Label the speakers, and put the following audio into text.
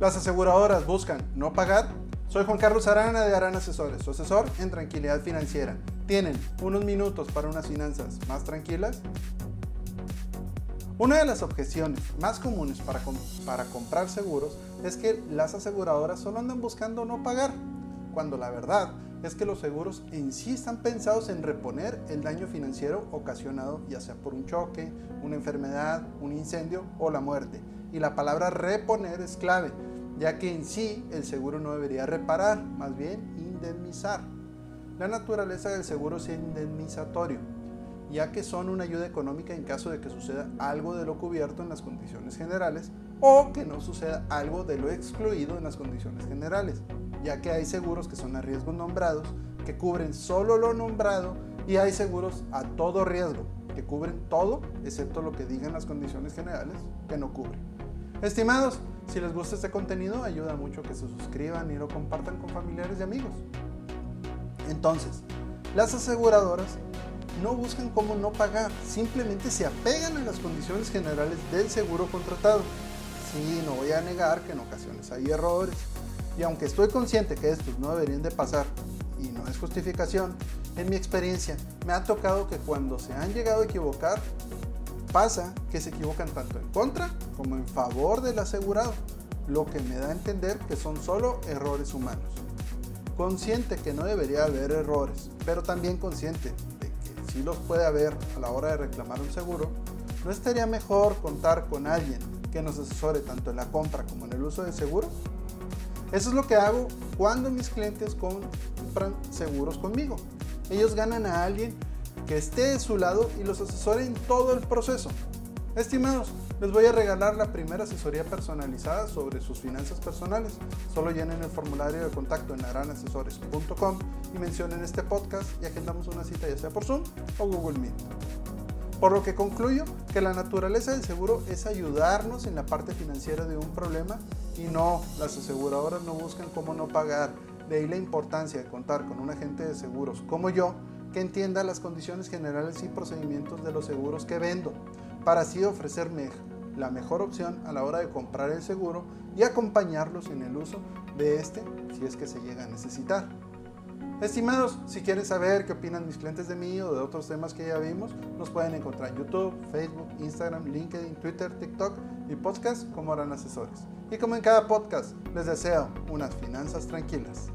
Speaker 1: Las aseguradoras buscan no pagar. Soy Juan Carlos Arana de Arana Asesores, su asesor en tranquilidad financiera. ¿Tienen unos minutos para unas finanzas más tranquilas? Una de las objeciones más comunes para, para comprar seguros es que las aseguradoras solo andan buscando no pagar, cuando la verdad es que los seguros en sí están pensados en reponer el daño financiero ocasionado ya sea por un choque, una enfermedad, un incendio o la muerte. Y la palabra reponer es clave, ya que en sí el seguro no debería reparar, más bien indemnizar. La naturaleza del seguro es indemnizatorio, ya que son una ayuda económica en caso de que suceda algo de lo cubierto en las condiciones generales o que no suceda algo de lo excluido en las condiciones generales ya que hay seguros que son a riesgo nombrados, que cubren solo lo nombrado, y hay seguros a todo riesgo, que cubren todo, excepto lo que digan las condiciones generales, que no cubren. Estimados, si les gusta este contenido, ayuda mucho que se suscriban y lo compartan con familiares y amigos. Entonces, las aseguradoras no buscan cómo no pagar, simplemente se apegan a las condiciones generales del seguro contratado. Sí, no voy a negar que en ocasiones hay errores, y aunque estoy consciente que estos no deberían de pasar y no es justificación, en mi experiencia me ha tocado que cuando se han llegado a equivocar, pasa que se equivocan tanto en contra como en favor del asegurado, lo que me da a entender que son solo errores humanos. Consciente que no debería haber errores, pero también consciente de que sí los puede haber a la hora de reclamar un seguro, ¿no estaría mejor contar con alguien que nos asesore tanto en la compra como en el uso del seguro? Eso es lo que hago cuando mis clientes compran seguros conmigo. Ellos ganan a alguien que esté de su lado y los asesore en todo el proceso. Estimados, les voy a regalar la primera asesoría personalizada sobre sus finanzas personales. Solo llenen el formulario de contacto en aranasesores.com y mencionen este podcast y agendamos una cita ya sea por Zoom o Google Meet. Por lo que concluyo que la naturaleza del seguro es ayudarnos en la parte financiera de un problema y no, las aseguradoras no buscan cómo no pagar. De ahí la importancia de contar con un agente de seguros como yo que entienda las condiciones generales y procedimientos de los seguros que vendo, para así ofrecerme la mejor opción a la hora de comprar el seguro y acompañarlos en el uso de este si es que se llega a necesitar. Estimados, si quieren saber qué opinan mis clientes de mí o de otros temas que ya vimos, nos pueden encontrar en YouTube, Facebook, Instagram, LinkedIn, Twitter, TikTok y podcast como harán asesores. Y como en cada podcast, les deseo unas finanzas tranquilas.